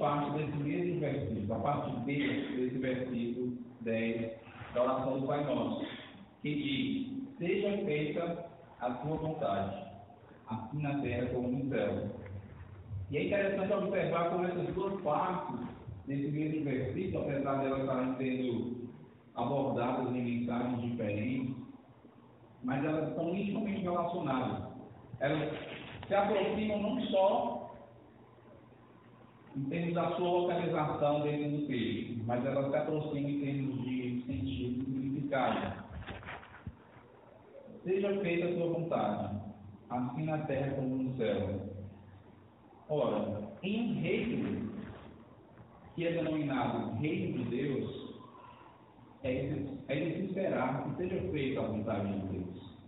parte desse mesmo versículo, a parte B desse versículo 10 da oração do Pai Nosso, que diz: Seja feita a tua vontade, assim na terra como no céu. E é interessante observar como essas duas partes desse mesmo versículo, apesar de elas estarem sendo abordadas em mensagens diferentes, mas elas estão intimamente relacionadas. Elas se aproximam não só em termos da sua localização dentro do texto, mas elas se aproximam em termos de sentido e significado. Seja feita a sua vontade, assim na terra como no céu. Ora, em um reino que é denominado Reino de Deus, é de, é esperar que seja feita a vontade de Deus.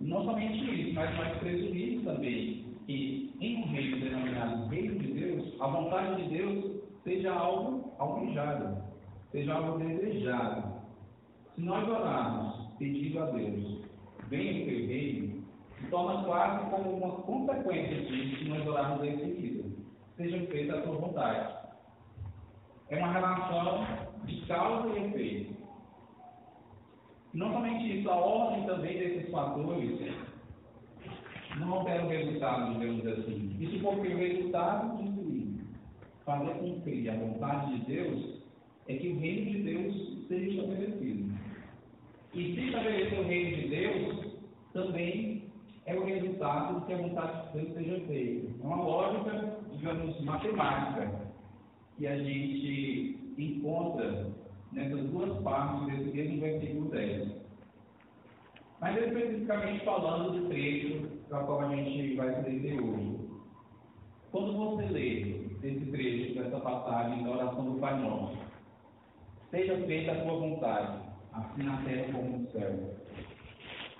Não somente isso, mas nós presumimos também que em um reino denominado Reino de Deus, a vontade de Deus seja algo almejado, seja algo desejado. Se nós orarmos pedindo a Deus, venha o teu reino, se torna quase como uma consequência disso que nós orarmos em seguida. Seja feita a tua vontade. É uma relação de causa e efeito. Não somente isso, a ordem também desses fatores não altera o resultado, digamos assim. Isso porque o resultado de fazer cumprir a vontade de Deus é que o reino de Deus seja estabelecido. E se estabelecer o reino de Deus, também é o resultado de que a vontade de Deus seja feita. É uma lógica, digamos, matemática, que a gente encontra nessas duas partes desse mesmo versículo 10. Mas especificamente falando do trecho para qual a gente vai se deter hoje. Quando você lê esse trecho, dessa passagem da oração do Pai Nosso, seja feita a tua vontade, assim na terra como no céu.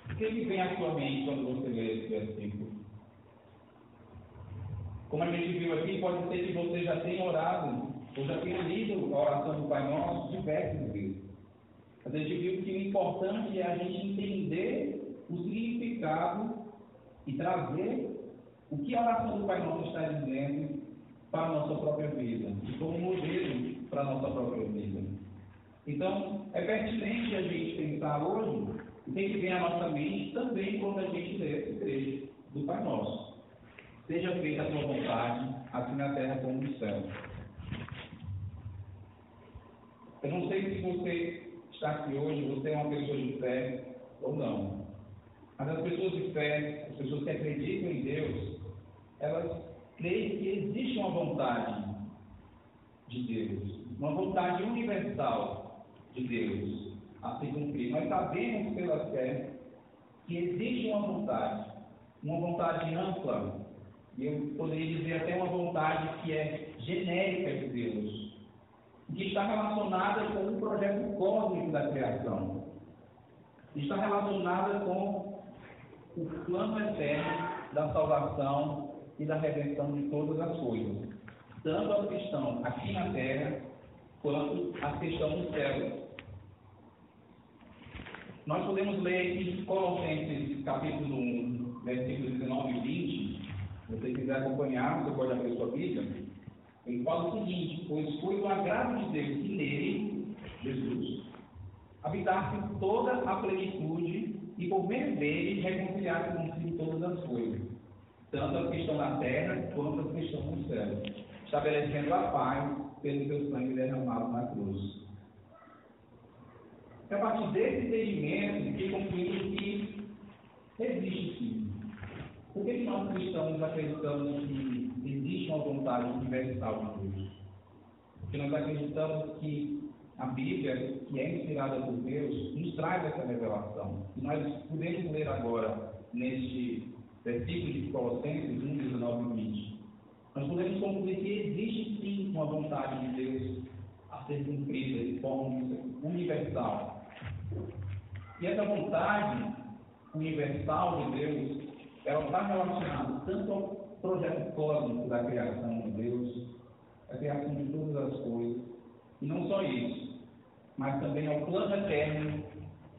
O que, que vem à sua mente quando você lê esse versículo? Como a gente viu aqui, pode ser que você já tenha orado, ou já tenha lido a oração do Pai Nosso diversas vezes. A gente viu que o importante é a gente entender o significado e trazer o que a oração do Pai Nosso está dizendo para a nossa própria vida, e como modelo para a nossa própria vida. Então, é pertinente a gente pensar hoje o que, que vem à nossa mente também quando a gente lê esse trecho do Pai Nosso. Seja feita a tua vontade, assim na terra como no céu. Eu não sei se você está aqui hoje, você é uma pessoa de fé ou não. Mas as pessoas de fé, as pessoas que acreditam em Deus, elas creem que existe uma vontade de Deus, uma vontade universal de Deus a se cumprir. Nós sabemos pela fé que existe uma vontade, uma vontade ampla, e eu poderia dizer até uma vontade que é genérica de Deus, que está relacionada com o projeto cósmico da criação, está relacionada com o plano eterno da salvação e da redenção de todas as coisas, tanto as que estão aqui na terra quanto as que estão no céu. Nós podemos ler em Colossenses capítulo 1, versículos 19 e 20. Se você quiser acompanhar, você pode abrir sua Bíblia. Ele fala o seguinte: Pois foi o agrado de Deus que nele, Jesus, habitasse toda a plenitude e por meio dele reconciliasse consigo todas as coisas, tanto as que estão na terra quanto as que estão no céu, estabelecendo a paz pelo seu sangue derramado na cruz. É a partir desse entendimento que concluímos que existe sim. Por que nós cristãos acreditamos que existe uma vontade universal de Deus? Porque nós acreditamos que a Bíblia, que é inspirada por Deus, nos traz essa revelação. E nós podemos ler agora, neste versículo de Colossenses 1, 19 e 20. Nós podemos concluir que existe sim uma vontade de Deus a ser cumprida de forma universal. E essa vontade, universal de Deus, ela está relacionada tanto ao projeto cósmico da criação de Deus, a criação de todas as coisas, e não só isso, mas também ao plano eterno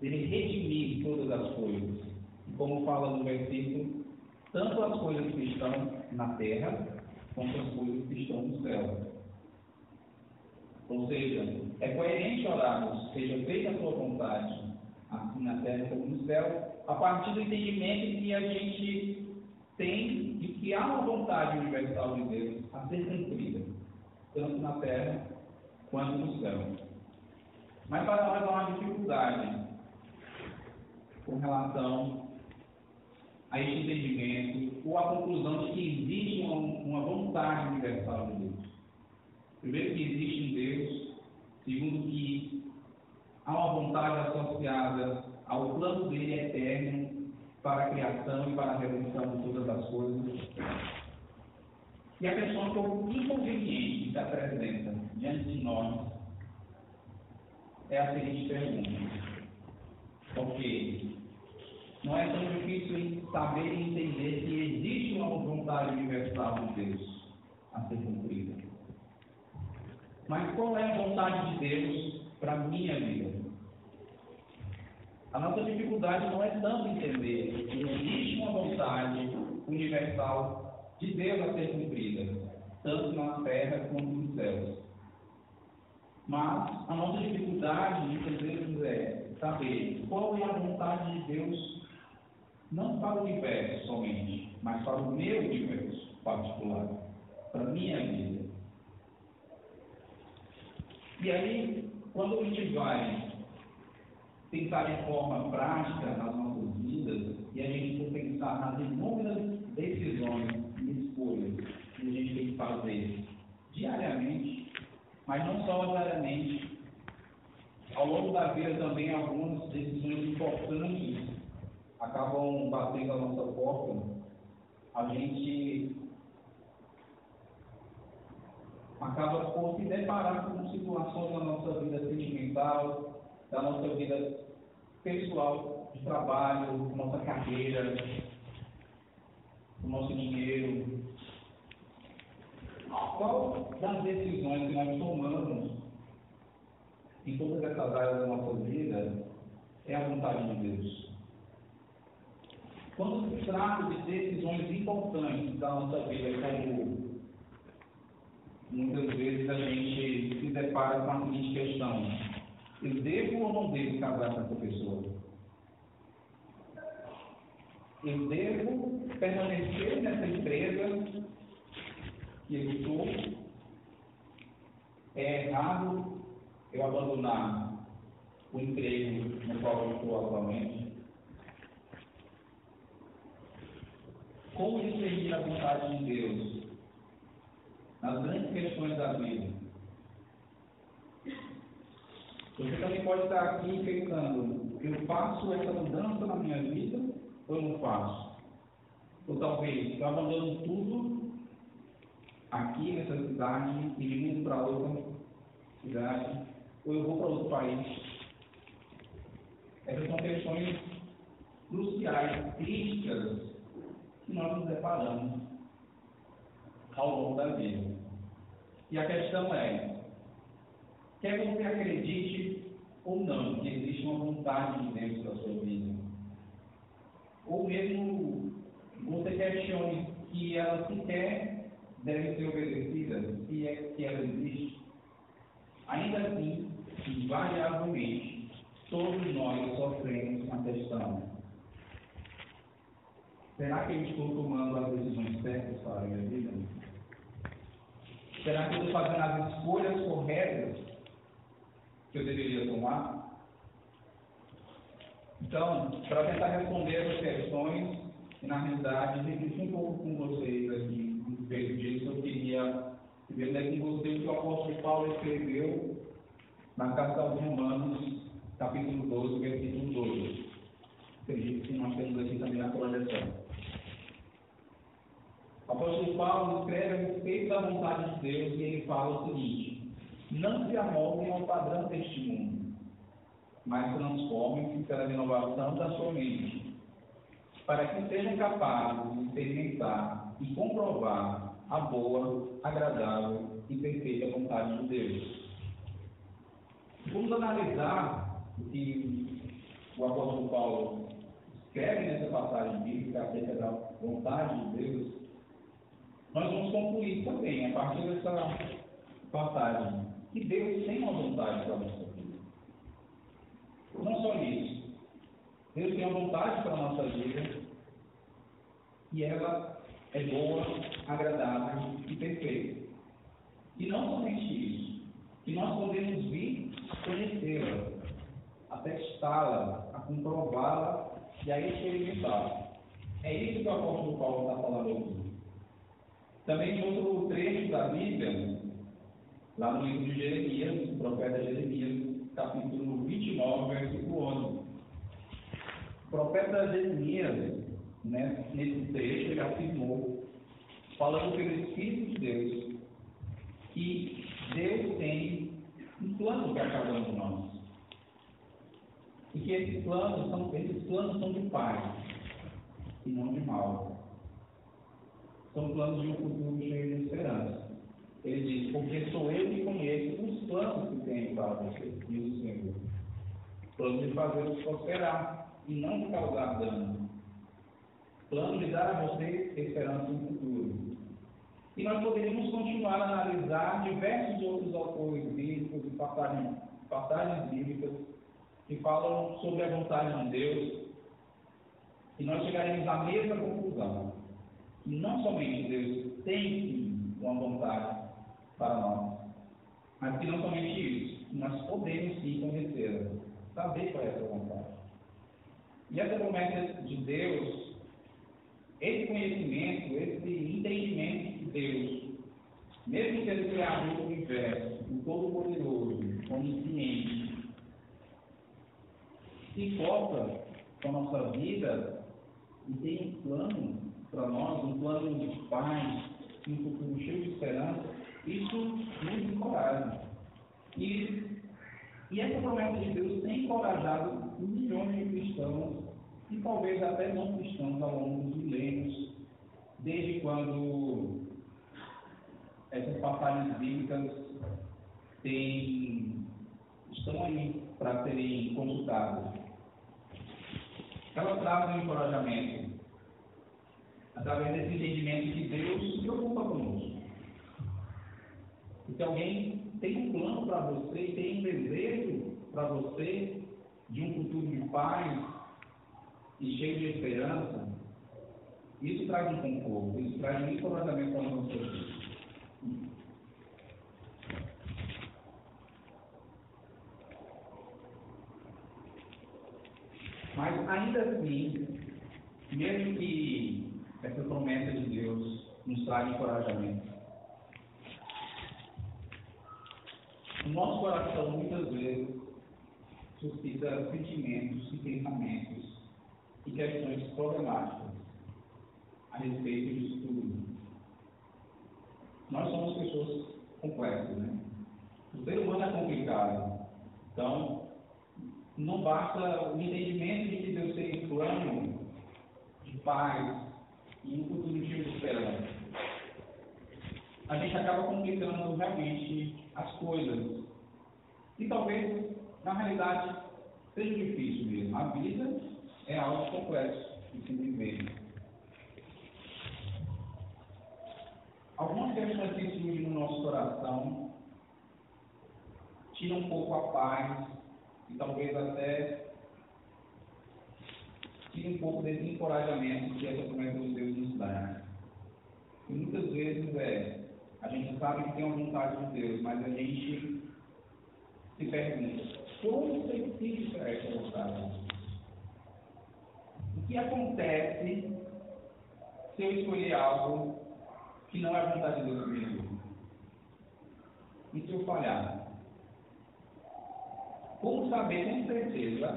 dele redimir todas as coisas. Como fala no versículo, tanto as coisas que estão na terra, quanto as coisas que estão no céu. Ou seja, é coerente orarmos, seja feita a sua vontade, assim na terra como no céu, a partir do entendimento que a gente tem de que há uma vontade universal de Deus a ser cumprida, tanto na terra quanto no céu. Mas para nós há uma dificuldade com relação a este entendimento ou a conclusão de que existe uma, uma vontade universal de Deus. Primeiro, que existe um Deus. Segundo, que há uma vontade associada ao plano dele eterno para a criação e para a redenção de todas as coisas. E a questão que o inconveniente que se apresenta diante de nós é a seguinte pergunta. Ok, não é tão difícil saber e entender que existe uma vontade universal de Deus a ser cumprida. Mas qual é a vontade de Deus para a minha vida? A nossa dificuldade não é tanto entender que existe uma vontade universal de Deus a ser cumprida, tanto na terra quanto nos céus. Mas a nossa dificuldade, muitas vezes, é saber qual é a vontade de Deus, não para o universo somente, mas para o meu universo particular, para a minha vida. E aí, quando a gente vai pensar de forma prática nas nossas vidas e a gente for pensar nas inúmeras decisões e escolhas que a gente tem que fazer diariamente, mas não só diariamente, ao longo da vida também algumas decisões importantes acabam batendo a nossa porta, a gente acaba por se deparar com situações na nossa vida sentimental, da nossa vida pessoal, de trabalho, nossa carreira, o nosso dinheiro. Qual das decisões que nós tomamos em todas essas áreas da nossa vida é a vontade de Deus? Quando se trata de decisões importantes da nossa vida, como muitas vezes a gente se depara com a seguinte questão: eu devo ou não devo casar com essa pessoa? Eu devo permanecer nessa empresa estou? É errado eu abandonar o emprego no qual eu estou atualmente? Como discernir a vontade de Deus nas grandes questões da vida? Você também pode estar aqui pensando, eu faço essa mudança na minha vida ou não faço? Ou talvez eu abandono tudo aqui nessa cidade e vindo para outra cidade, ou eu vou para outro país. Essas são questões cruciais, críticas, que nós nos deparamos ao longo da vida. E a questão é, Quer você acredite ou não que existe uma vontade de Deus para sua vida. Ou mesmo você questione que ela sequer deve ser obedecida, se é que ela existe. Ainda assim, invariavelmente, todos nós sofremos uma questão. Será que eu estou tomando as decisões certas para a minha vida? Será que eu estou fazendo as escolhas corretas que eu deveria tomar? Então, para tentar responder essas questões, e na realidade, refletir um pouco com vocês aqui, respeito disso, eu queria ver ler com vocês o que o apóstolo Paulo escreveu na carta aos Romanos, capítulo 12, versículo 12. Acredito que nós temos aqui também a projeção. O apóstolo Paulo escreve a respeito da vontade de Deus e ele fala o seguinte: não se amoldem ao padrão deste mundo, mas transformem-se pela renovação da sua mente, para que sejam capazes de experimentar e comprovar a boa, agradável e perfeita vontade de Deus. Vamos analisar o que o apóstolo Paulo escreve nessa passagem bíblica acerca da vontade de Deus. Nós vamos concluir também, a partir dessa passagem, que Deus tem uma vontade para a nossa vida. Não só isso. Deus tem uma vontade para a nossa vida e ela é boa, agradável e perfeita. E não somente isso, que nós podemos vir conhecê-la, a testá-la, a comprová-la e a experimentá-la. É isso que o apóstolo Paulo está falando aqui. Também em outro trecho da Bíblia, lá no livro de Jeremias, o profeta Jeremias, capítulo 29, versículo 11. O profeta Jeremias, né, nesse trecho, ele afirmou, falando pelo Espírito de Deus, que Deus tem um plano para cada um de nós. E que esses planos são, esses planos são de paz e não de mal. São planos de um futuro cheio de esperança. Ele diz, porque sou eu que conheço os planos que tenho para você, diz o Senhor. Plano de fazê-los prosperar e não causar dano. Plano de dar a você esperança no futuro. E nós poderíamos continuar a analisar diversos outros autores bíblicos e passagens, passagens bíblicas que falam sobre a vontade de Deus, e nós chegaremos à mesma conclusão. Que não somente Deus tem sim uma vontade para nós, mas que não somente isso, nós podemos sim conhecê-la, saber qual é essa vontade. E essa promessa de Deus, esse conhecimento, esse entendimento de Deus, mesmo sendo criado do universo, o Todo-Poderoso, onisciente, se importa com a nossa vida e tem um plano para nós, um plano de paz, um futuro cheio de esperança, isso nos encoraja. E, e essa promessa de Deus tem encorajado milhões de cristãos e talvez até não cristãos ao longo dos milênios, desde quando essas passagens bíblicas têm, estão aí para serem consultadas. Elas trazem um encorajamento através desse entendimento que Deus se preocupa conosco. Se alguém tem um plano para você tem um desejo para você de um futuro de paz e cheio de esperança, isso traz um conforto, isso traz um encorajamento para a nossa vida. Mas ainda assim, mesmo que essa promessa de Deus nos traga encorajamento, o nosso coração muitas vezes suscita sentimentos e pensamentos e questões problemáticas a respeito disso tudo. Nós somos pessoas complexas, né? O ser humano é complicado. Então, não basta o entendimento de que Deus tem um plano de paz e um futuro cheio de esperança. A gente acaba complicando realmente as coisas. E talvez, na realidade, seja difícil mesmo. A vida é algo complexo de se viver. Algumas que surgem no nosso coração tiram um pouco a paz e talvez até tire um pouco desse encorajamento que essa promessa de Deus nos dá. E muitas vezes é, a gente sabe que tem uma vontade de Deus, mas a gente se pergunta, como específica é essa vontade? Que acontece se eu escolher algo que não é vontade de Deus comigo? E se eu falhar? Como saber com certeza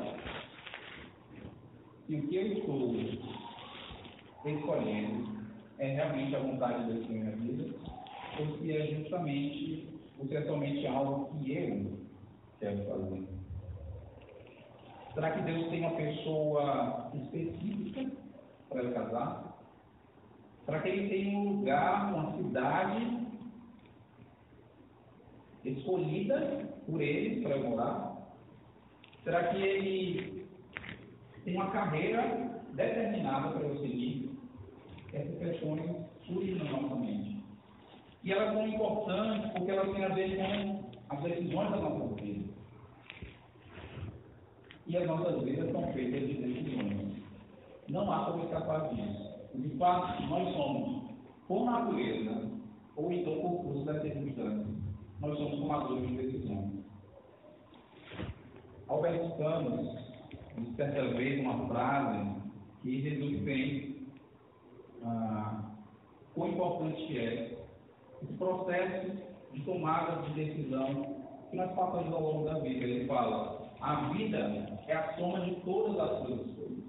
se o que eu estou escolhendo é realmente a vontade de Deus na minha vida, ou se é justamente, ou se é somente algo que eu quero fazer. Será que Deus tem uma pessoa específica para ele casar? Será que ele tem um lugar, uma cidade escolhida por ele para morar? Será que ele tem uma carreira determinada para eu seguir? Essas questões surgem na nossa mente. E elas são importantes porque elas têm a ver com as decisões da nossa. E as nossas vidas são feitas de decisões. Não há como escapar disso. De fato, nós somos, por natureza, ou então por curso das circunstâncias, nós somos tomadores de decisões. Albert Camus disse certa vez uma frase que resume bem ah, quão importante é esse processo de tomada de decisão que nós passamos ao longo da vida. Ele fala: a vida é a soma de todas as suas escolhas.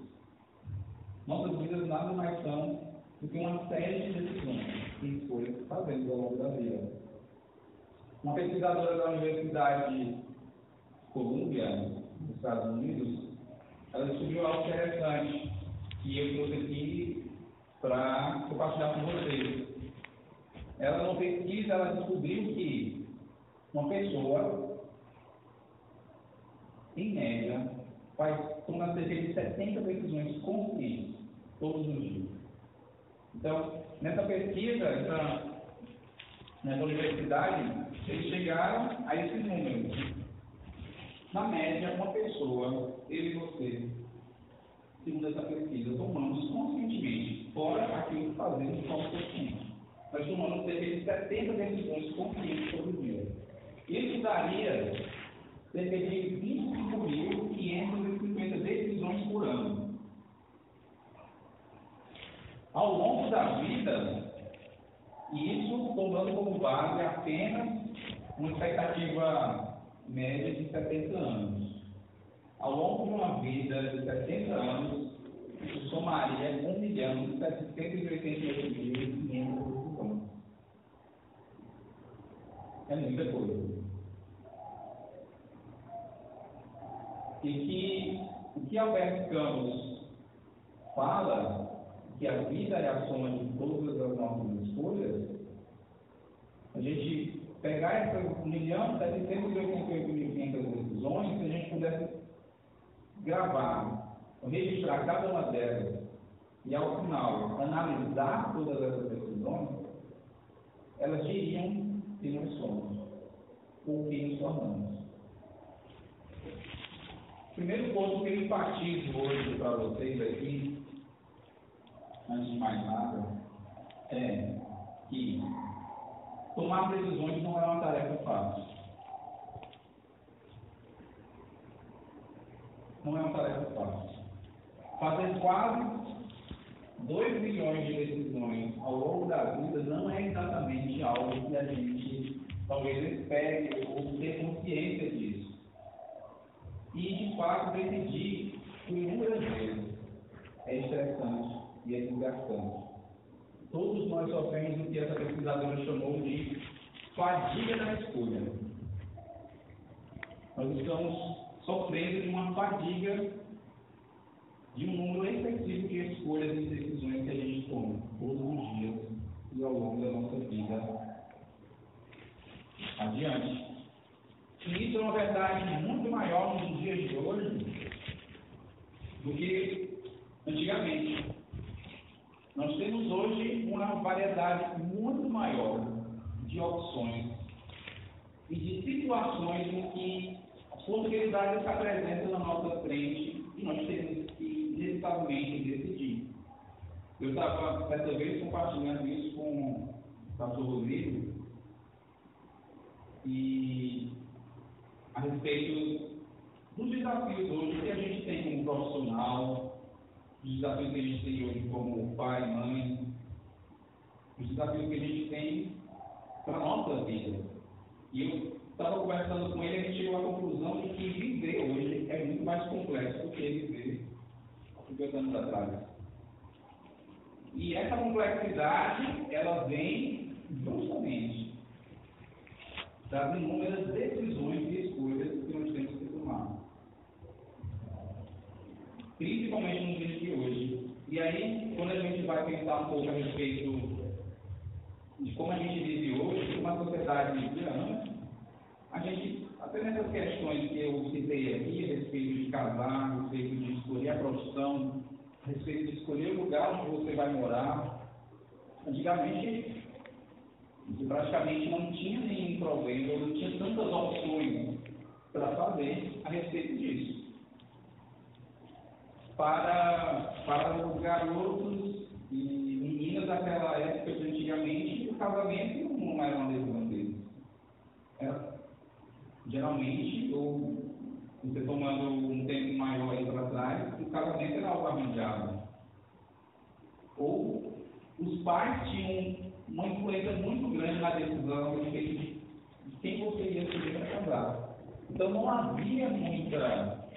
Nossas vidas nada mais são do que uma série de decisões e escolhas que fazemos ao longo da vida. Uma pesquisadora da Universidade Columbia, nos Estados Unidos, ela descobriu algo interessante que eu trouxe aqui para compartilhar com vocês. Ela, numa pesquisa, ela descobriu que uma pessoa, em média, faz, toma cerca de 70 decisões conscientes todos os dias. Então, nessa pesquisa, essa, nessa universidade, eles chegaram a esses números. Na média, uma pessoa, eu e você, segundo essa pesquisa, tomamos conscientemente, fora aquilo que fazemos de forma consciente. Nós tomamos cerca de 70 decisões conscientes todo dia. Isso daria cerca de 25.550 decisões por ano. Ao longo da vida, isso tomando como base apenas uma expectativa média de 70 anos. Ao longo de uma vida de 70 anos, isso somaria 1 milhão e 788 mil e 500 decisões. É muita coisa. E que o que Alberto Campos fala, que a vida é a soma de todas as nossas escolhas, a gente pegar essas 1 milhão e 788 mil decisões, se a gente pudesse gravar, registrar cada uma delas e ao final analisar todas essas decisões, elas diriam que nós somos, ou que nos tornamos. Primeiro ponto que eu enfatizo hoje para vocês aqui, antes de mais nada, é que tomar decisões não é uma tarefa fácil. Não é uma tarefa fácil. Fazer quase 2 milhões de decisões ao longo da vida não é exatamente algo que a gente talvez espere ou ter consciência disso. E, de fato, decidir inúmeras vezes é estressante e é desgastante. Todos nós sofremos o que essa pesquisadora chamou de fadiga da escolha. Nós estamos sofrendo de uma fadiga de um número excessivo de escolhas e decisões que a gente toma todos os dias e ao longo da nossa vida adiante. E isso é uma verdade muito maior nos dias de hoje do que antigamente. Nós temos hoje uma variedade muito maior de opções e de situações em que a possibilidade se apresenta na nossa frente e nós temos que, inevitavelmente, decidir. Eu estava, certa vez, compartilhando isso com o pastor Rodrigo e a respeito dos desafios hoje que a gente tem como profissional, os desafios que a gente tem hoje como pai, mãe, os desafios que a gente tem para a nossa vida. E eu estava conversando com ele e a gente chegou à conclusão de que viver hoje é muito mais complexo do que viver há 50 anos atrás. E essa complexidade, ela vem justamente das inúmeras decisões e escolhas que nós temos que tomar. Principalmente nos dias de hoje. E aí, quando a gente vai pensar um pouco a respeito de como a gente vive hoje, uma sociedade indiana, a gente, até nessas questões que eu citei aqui, a respeito de casar, a respeito de escolher a profissão, a respeito de escolher o lugar onde você vai morar, antigamente praticamente não tinha nenhum problema, não tinha tantas opções para fazer a respeito disso. Para, para os garotos e meninas daquela época de antigamente, o casamento não era uma deles. Era, geralmente, ou você tomando um tempo maior aí para trás, o casamento era algo arranjado. Ou os pais tinham uma influência muito grande na decisão de quem você ia escolher para casar. Então não havia muita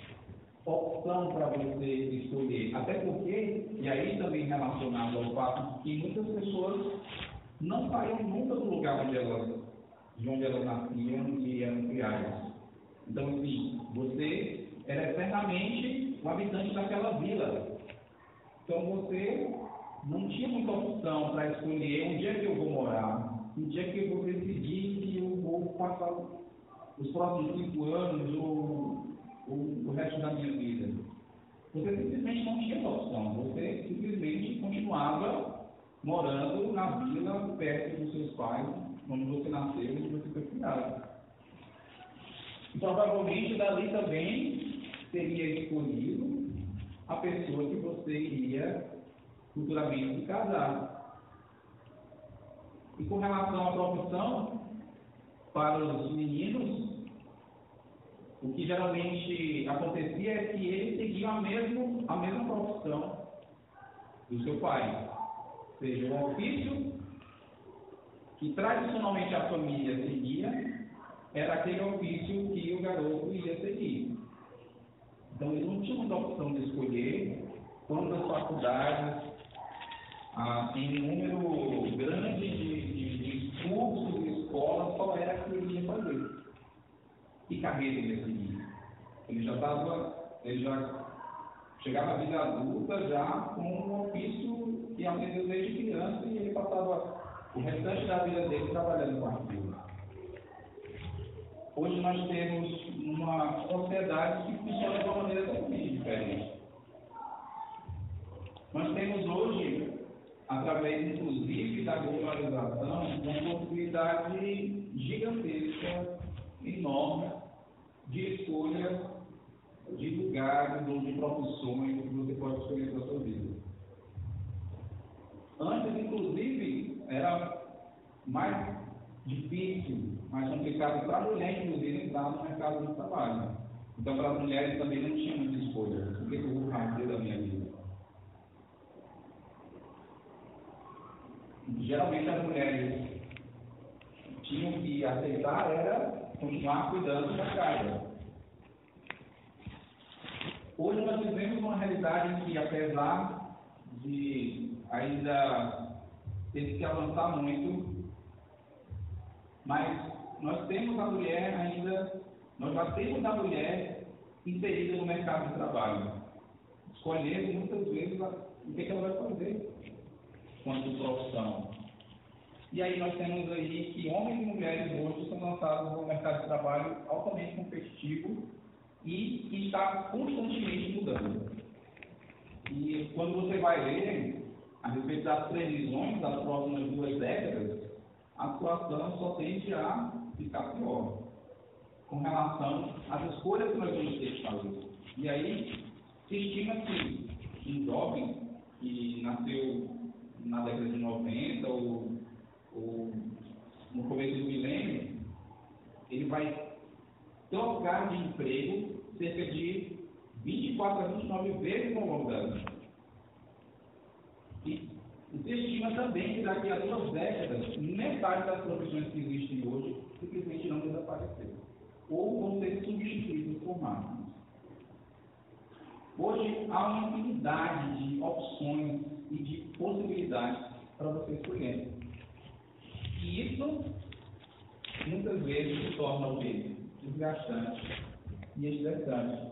opção para você escolher. Até porque, e aí também relacionado ao fato que muitas pessoas não saíam nunca do lugar onde elas, de onde elas nasciam e eram criadas. Então, assim, você era eternamente um habitante daquela vila. Então você não tinha muita opção para escolher onde é que eu vou morar, onde é que eu vou decidir que eu vou passar os próximos cinco anos ou, ou o resto da minha vida. Você simplesmente não tinha essa opção, você simplesmente continuava morando na vila, perto dos seus pais, onde você nasceu e onde você foi criado. E provavelmente dali também seria escolhido a pessoa que você iria futuramente se casar. E com relação à profissão, para os meninos, o que geralmente acontecia é que eles seguiam a, mesmo, a mesma profissão do seu pai. Seja, o ofício que tradicionalmente a família seguia era aquele ofício que o garoto ia seguir. Então eles não tinham muita opção de escolher quando as faculdades ah, em número grande de, de, de cursos e qual era que ele ia fazer. Que carreira ele ia seguir. Ele já estava, ele já chegava à vida adulta já com um ofício que aprendeu desde criança e ele passava o restante da vida dele trabalhando com aquilo. Hoje nós temos uma sociedade que funciona de uma maneira totalmente diferente. Nós temos hoje através inclusive da globalização, uma possibilidade gigantesca, enorme, de escolha de lugares ou de profissões que você pode escolher para a sua vida. Antes, inclusive, era mais difícil, mais complicado para a mulher, inclusive, entrar no mercado de trabalho. Então, para as mulheres também não tinha muita escolha. O que eu vou fazer da minha vida? Geralmente as mulheres tinham que aceitar era continuar cuidando da casa. Hoje nós vivemos uma realidade que, apesar de ainda ter que avançar muito, mas nós temos a mulher ainda, nós já temos a mulher inserida no mercado de trabalho, escolhendo muitas vezes o que, é que ela vai fazer quanto profissão. E aí nós temos aí que homens e mulheres hoje são lançados no mercado de trabalho altamente competitivo e que está constantemente mudando. E quando você vai ler a respeito das previsões das próximas duas décadas, a situação só tende a ficar pior com relação às escolhas que nós vamos ter que fazer. E aí se estima que um jovem que nasceu na década de 90 ou, ou no começo do milênio, ele vai trocar de emprego cerca de 24 a 29 vezes ao longo da vida. E se estima também que daqui a duas décadas, metade das profissões que existem hoje simplesmente não desapareceram. Ou vão ser substituídas por máquinas. Hoje há uma infinidade de opções e de possibilidades para você escolher. E isso, muitas vezes, se torna o quê? Desgastante e estressante.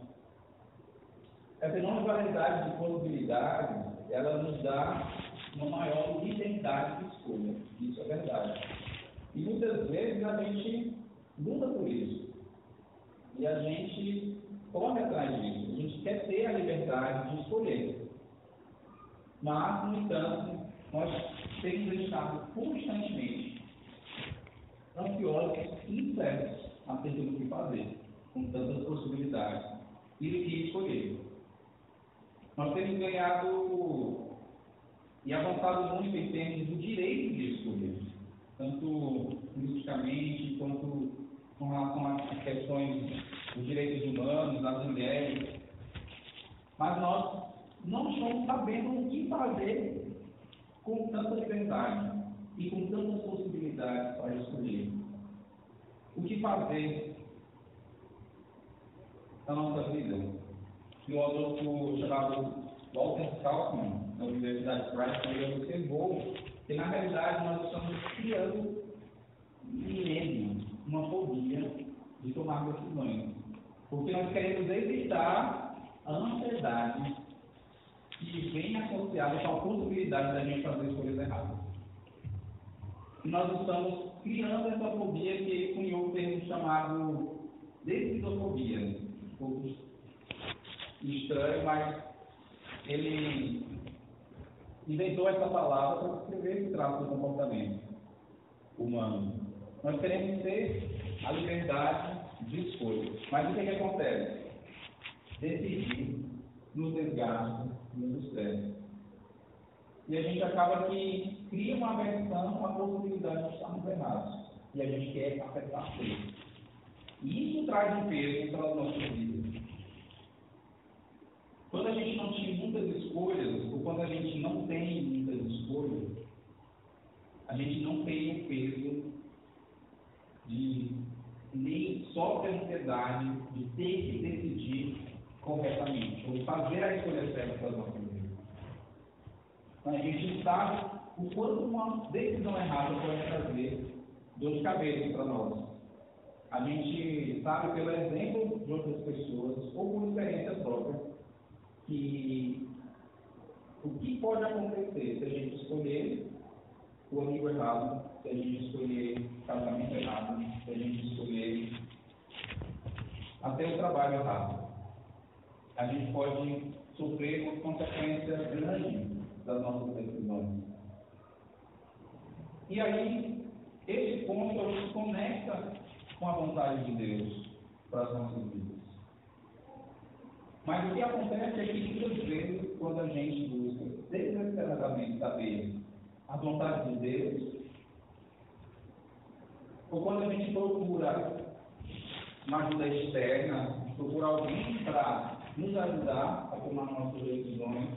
Essa enorme variedade de possibilidades ela nos dá uma maior liberdade de escolha. Isso é verdade. E muitas vezes a gente luta por isso. E a gente corre atrás disso. A gente quer ter a liberdade de escolher. Mas, no entanto, nós temos estado constantemente ansiosos e incertos acerca do que fazer, com tantas possibilidades e do que escolher. Nós temos ganhado e avançado muito em termos do direito de escolher, tanto politicamente quanto com relação às questões dos direitos humanos, das mulheres. Mas nós não estamos sabendo o que fazer com tanta liberdade e com tantas possibilidades para escolher. O que fazer na nossa vida? filósofo chamado Walter Kaufmann, na Universidade de Price, ele observou que, na realidade, nós estamos criando milênio, uma fobia de tomar decisões. Porque nós queremos evitar a ansiedade que vem associada com a possibilidade da gente fazer escolhas erradas. E nós estamos criando essa fobia que cunhou o termo chamado decisofobia. Um estranho, mas ele inventou essa palavra para descrever esse traço do comportamento humano. Nós queremos ter a liberdade de escolha. Mas o que, é que acontece? Decidir nos desgasta, E a gente acaba que cria uma aversão à possibilidade de estarmos errados. E a gente quer acertar tudo. E isso traz um peso para as nossas vidas. Quando a gente não tinha muitas escolhas, ou quando a gente não tem muitas escolhas, a gente não tem o peso de nem sofre a ansiedade de ter que decidir corretamente, ou fazer a escolha certa para nossas vidas. Então, a gente sabe o quanto uma decisão errada pode trazer dor de cabeça para nós. A gente sabe pelo exemplo de outras pessoas, ou por experiência própria, que o que pode acontecer se a gente escolher o amigo errado, se a gente escolher o casamento errado, se a gente escolher até o trabalho errado. A gente pode sofrer uma consequência grande das nossas decisões. E aí, esse ponto se conecta com a vontade de Deus para as nossas vidas. Mas o que acontece é que muitas vezes, quando a gente busca desesperadamente saber a vontade de Deus, ou quando a gente procura uma ajuda externa, procura alguém para nos ajudar a tomar nossas decisões,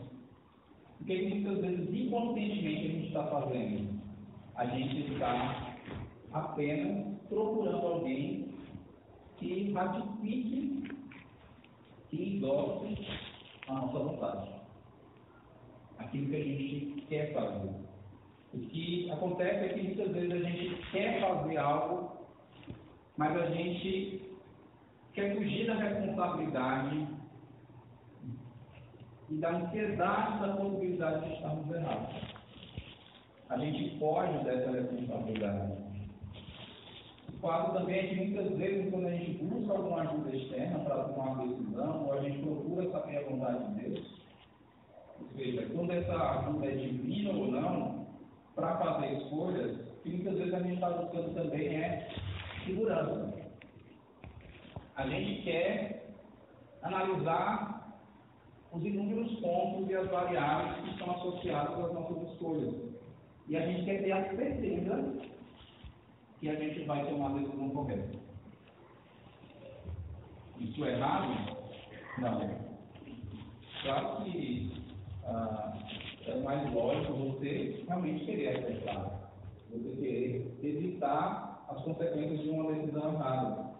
o que muitas vezes inconscientemente a gente está fazendo? A gente está apenas procurando alguém que ratifique que endosse a nossa vontade. Aquilo que a gente quer fazer. O que acontece é que muitas vezes a gente quer fazer algo, mas a gente quer fugir da responsabilidade e da ansiedade da possibilidade de estarmos errados. A gente foge dessa responsabilidade fato também é que muitas vezes, quando a gente busca alguma ajuda externa para tomar uma decisão, ou a gente procura saber a vontade de Deus, ou seja, quando essa ajuda é divina ou não, para fazer escolhas, que muitas vezes a gente está buscando também é segurança. A gente quer analisar os inúmeros pontos e as variáveis que estão associadas às nossas escolhas. E a gente quer ter a certeza que a gente vai tomar a decisão correta. Isso é errado? Não. Claro que ah, é mais lógico você realmente querer acertar, você querer evitar as consequências de uma decisão errada.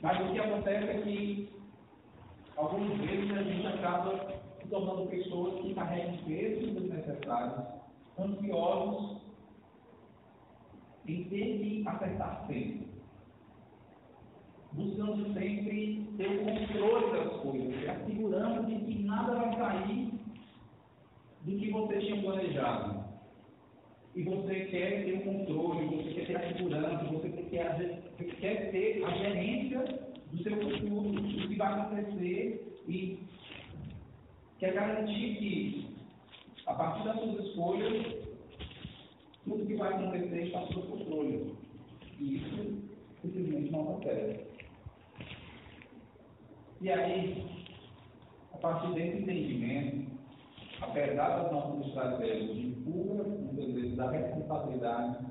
Mas o que acontece é que algumas vezes a gente acaba se tornando pessoas que carregam pesos desnecessários, ansiosos em ter que acertar sempre. Buscando sempre ter o controle das coisas, assegurando de que nada vai sair do que você tinha planejado. E você quer ter o controle, você quer ter a segurança, você quer, você quer ter a gerência do seu futuro, do que vai acontecer e quer garantir que, a partir das suas escolhas, tudo que vai acontecer está sob controle. E isso simplesmente não acontece. E aí, a partir desse entendimento, apesar das nossas estratégias de fuga, muitas vezes da responsabilidade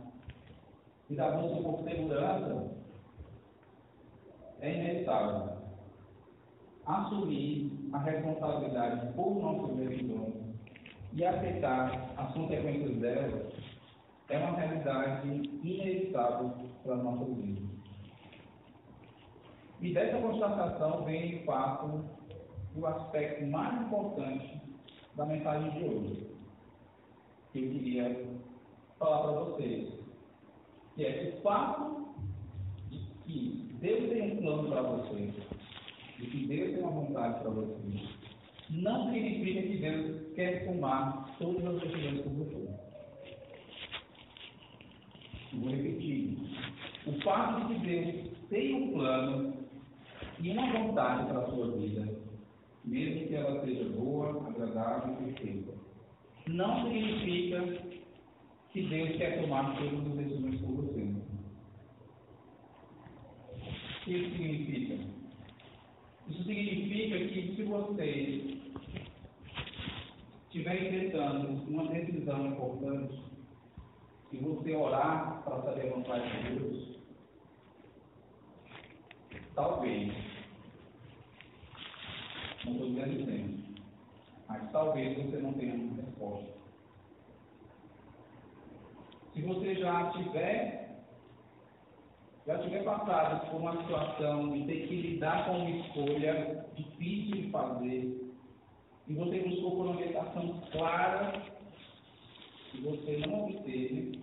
e da busca por segurança, é inevitável assumir a responsabilidade por nossas decisões e aceitar as consequências delas é uma realidade inevitável para a nossa vida. E dessa constatação vem, de fato, o aspecto mais importante da mensagem de hoje, que eu queria falar para vocês, que é o fato de que Deus tem um plano para vocês, de que Deus tem uma vontade para vocês, não significa que Deus quer tomar todas as decisões por você. Vou repetir. O fato de que Deus tem um plano e uma vontade para a sua vida, mesmo que ela seja boa, agradável e perfeita, não significa que Deus quer tomar todas as decisões por você. O que isso significa? Isso significa que se você estiver enfrentando uma decisão importante, se você orar para saber a vontade de Deus, talvez, não estou dizendo sempre, mas talvez você não tenha uma resposta. Se você já tiver, já tiver passado por uma situação de ter que lidar com uma escolha difícil de fazer, e você buscou por uma orientação clara e você não obteve,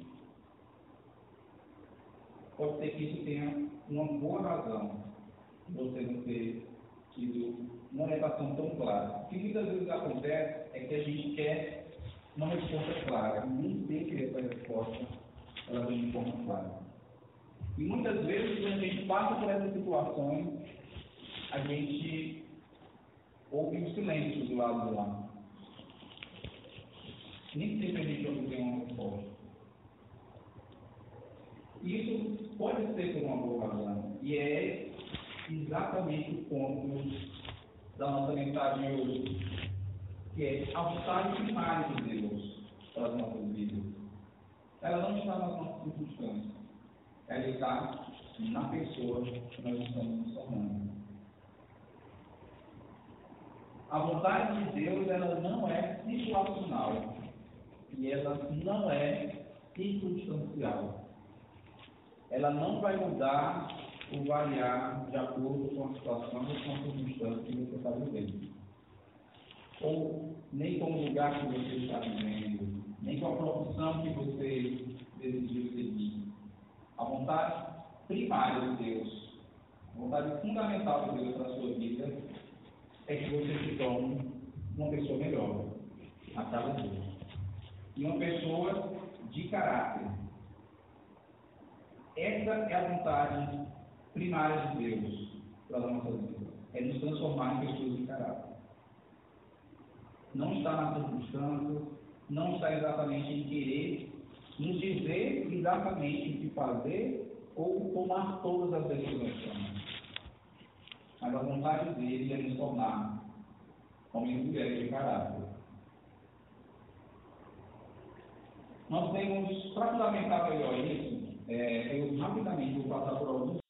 pode ser que isso tenha uma boa razão você não ter tido uma orientação tão clara. O que muitas vezes acontece é que a gente quer uma resposta clara, nem sempre essa resposta ela vem de forma clara. E muitas vezes, quando a gente passa por essas situações, a gente ouve um silêncio do lado do lado. Nem sempre a gente obtém uma resposta. Isso pode ser por uma boa razão. E é exatamente o ponto da nossa mensagem hoje. Que é a vontade primária de Deus para as nossas vidas. Ela não está nas nossas circunstâncias. Ela está na pessoa que nós estamos nos tornando. A vontade de Deus ela não é situacional e ela não é circunstancial. Ela não vai mudar ou variar de acordo com a situação ou com a circunstância que você está vivendo. Ou nem com o lugar que você está vivendo, nem com a profissão que você decidiu seguir. A vontade primária de Deus, a vontade fundamental de Deus para a sua vida é que você se torne uma pessoa melhor a cada dia e uma pessoa de caráter. Essa é a vontade primária de Deus para a nossa vida. É nos transformar em pessoas de caráter. Não está na circunstância, não está exatamente em querer nos dizer exatamente o que fazer ou tomar todas as decisões. Mas a vontade dele é nos tornar homens e mulheres de caráter. Nós temos, para fundamentar melhor isso, é, eu rapidamente vou passar por alguns